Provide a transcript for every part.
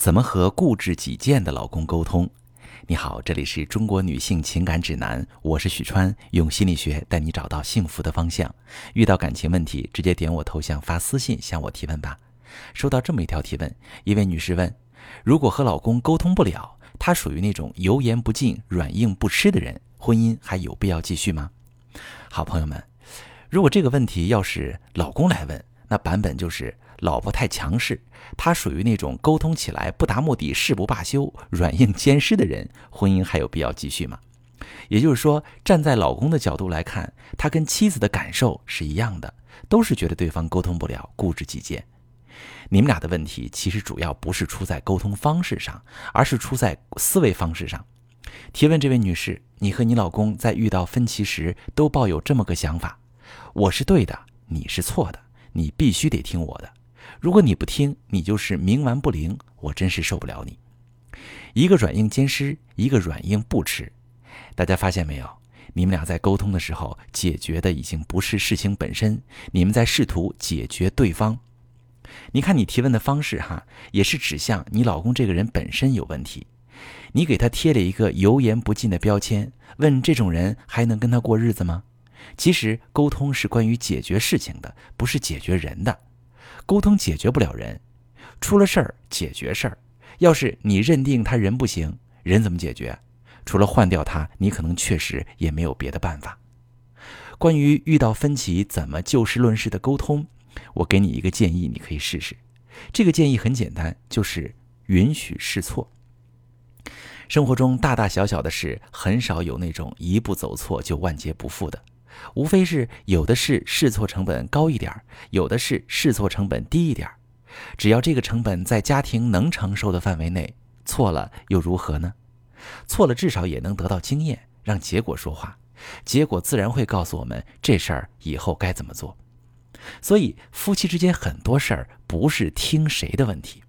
怎么和固执己见的老公沟通？你好，这里是中国女性情感指南，我是许川，用心理学带你找到幸福的方向。遇到感情问题，直接点我头像发私信向我提问吧。收到这么一条提问，一位女士问：如果和老公沟通不了，他属于那种油盐不进、软硬不吃的人，婚姻还有必要继续吗？好朋友们，如果这个问题要是老公来问，那版本就是。老婆太强势，他属于那种沟通起来不达目的誓不罢休、软硬兼施的人，婚姻还有必要继续吗？也就是说，站在老公的角度来看，他跟妻子的感受是一样的，都是觉得对方沟通不了、固执己见。你们俩的问题其实主要不是出在沟通方式上，而是出在思维方式上。提问这位女士，你和你老公在遇到分歧时都抱有这么个想法：我是对的，你是错的，你必须得听我的。如果你不听，你就是冥顽不灵，我真是受不了你。一个软硬兼施，一个软硬不吃。大家发现没有？你们俩在沟通的时候，解决的已经不是事情本身，你们在试图解决对方。你看你提问的方式，哈，也是指向你老公这个人本身有问题。你给他贴了一个油盐不进的标签，问这种人还能跟他过日子吗？其实沟通是关于解决事情的，不是解决人的。沟通解决不了人，出了事儿解决事儿。要是你认定他人不行，人怎么解决？除了换掉他，你可能确实也没有别的办法。关于遇到分歧怎么就事论事的沟通，我给你一个建议，你可以试试。这个建议很简单，就是允许试错。生活中大大小小的事，很少有那种一步走错就万劫不复的。无非是有的是试错成本高一点有的是试错成本低一点只要这个成本在家庭能承受的范围内，错了又如何呢？错了至少也能得到经验，让结果说话，结果自然会告诉我们这事儿以后该怎么做。所以夫妻之间很多事儿不是听谁的问题，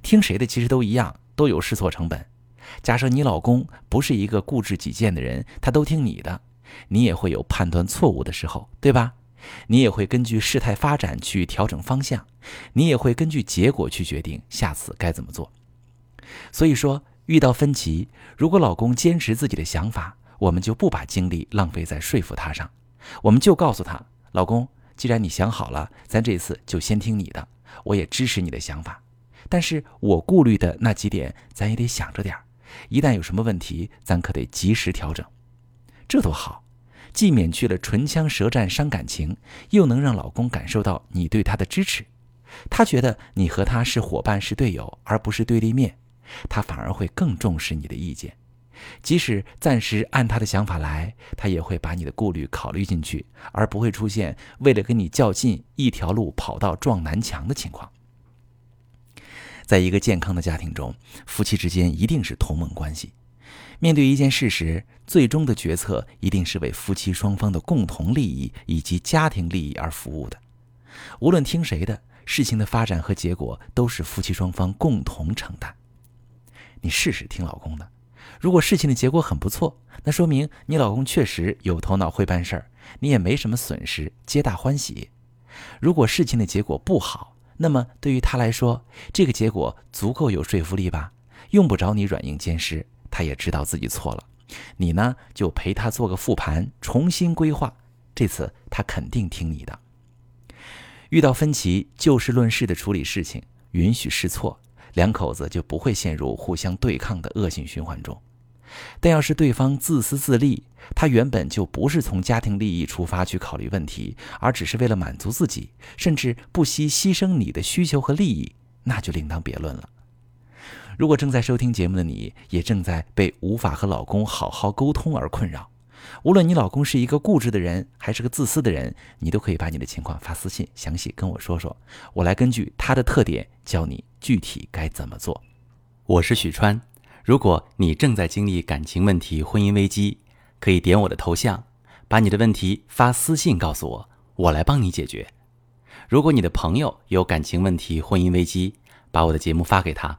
听谁的其实都一样，都有试错成本。假设你老公不是一个固执己见的人，他都听你的。你也会有判断错误的时候，对吧？你也会根据事态发展去调整方向，你也会根据结果去决定下次该怎么做。所以说，遇到分歧，如果老公坚持自己的想法，我们就不把精力浪费在说服他上，我们就告诉他：老公，既然你想好了，咱这次就先听你的，我也支持你的想法。但是我顾虑的那几点，咱也得想着点儿，一旦有什么问题，咱可得及时调整。这多好，既免去了唇枪舌战伤感情，又能让老公感受到你对他的支持。他觉得你和他是伙伴是队友，而不是对立面，他反而会更重视你的意见。即使暂时按他的想法来，他也会把你的顾虑考虑进去，而不会出现为了跟你较劲，一条路跑到撞南墙的情况。在一个健康的家庭中，夫妻之间一定是同盟关系。面对一件事时，最终的决策一定是为夫妻双方的共同利益以及家庭利益而服务的。无论听谁的，事情的发展和结果都是夫妻双方共同承担。你试试听老公的，如果事情的结果很不错，那说明你老公确实有头脑会办事儿，你也没什么损失，皆大欢喜。如果事情的结果不好，那么对于他来说，这个结果足够有说服力吧，用不着你软硬兼施。他也知道自己错了，你呢就陪他做个复盘，重新规划。这次他肯定听你的。遇到分歧，就事论事的处理事情，允许试错，两口子就不会陷入互相对抗的恶性循环中。但要是对方自私自利，他原本就不是从家庭利益出发去考虑问题，而只是为了满足自己，甚至不惜牺牲你的需求和利益，那就另当别论了。如果正在收听节目的你，也正在被无法和老公好好沟通而困扰，无论你老公是一个固执的人，还是个自私的人，你都可以把你的情况发私信，详细跟我说说，我来根据他的特点教你具体该怎么做。我是许川，如果你正在经历感情问题、婚姻危机，可以点我的头像，把你的问题发私信告诉我，我来帮你解决。如果你的朋友有感情问题、婚姻危机，把我的节目发给他，